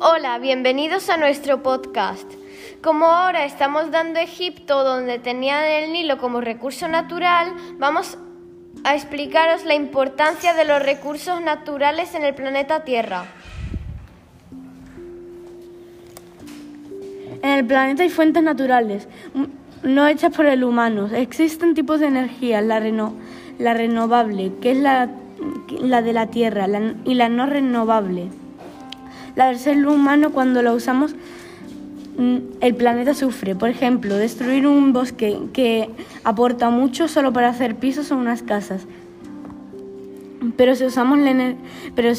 Hola, bienvenidos a nuestro podcast. Como ahora estamos dando Egipto donde tenían el Nilo como recurso natural, vamos a explicaros la importancia de los recursos naturales en el planeta Tierra. En el planeta hay fuentes naturales, no hechas por el humano. Existen tipos de energía, la, la renovable, que es la, la de la Tierra, y la no renovable. La del ser humano cuando la usamos mm, el planeta sufre. Por ejemplo, destruir un bosque que aporta mucho solo para hacer pisos o unas casas. Pero si, usamos la, pero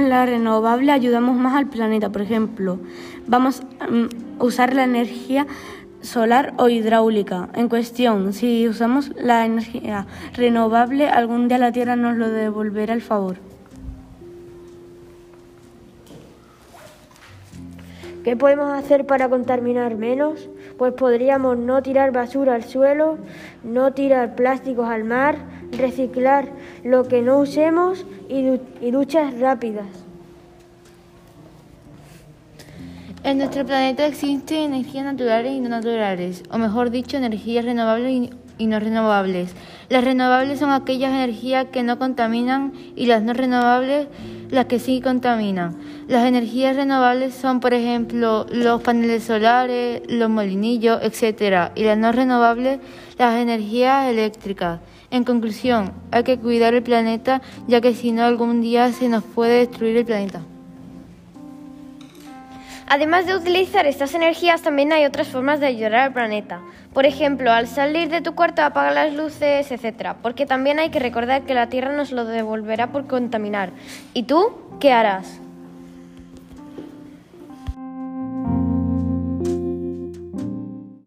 la renovable ayudamos más al planeta. Por ejemplo, vamos a usar la energía solar o hidráulica. En cuestión, si usamos la energía renovable, algún día la Tierra nos lo devolverá al favor. ¿Qué podemos hacer para contaminar menos? Pues podríamos no tirar basura al suelo, no tirar plásticos al mar, reciclar lo que no usemos y, duchas rápidas. En nuestro planeta existen energías naturales y no naturales, o mejor dicho, energías renovables y no renovables. Las renovables son aquellas energías que no contaminan y las no renovables las que sí contaminan. Las energías renovables son, por ejemplo, los paneles solares, los molinillos, etc. Y las no renovables, las energías eléctricas. En conclusión, hay que cuidar el planeta ya que si no algún día se nos puede destruir el planeta. Además de utilizar estas energías, también hay otras formas de ayudar al planeta. Por ejemplo, al salir de tu cuarto apaga las luces, etc. Porque también hay que recordar que la Tierra nos lo devolverá por contaminar. ¿Y tú qué harás?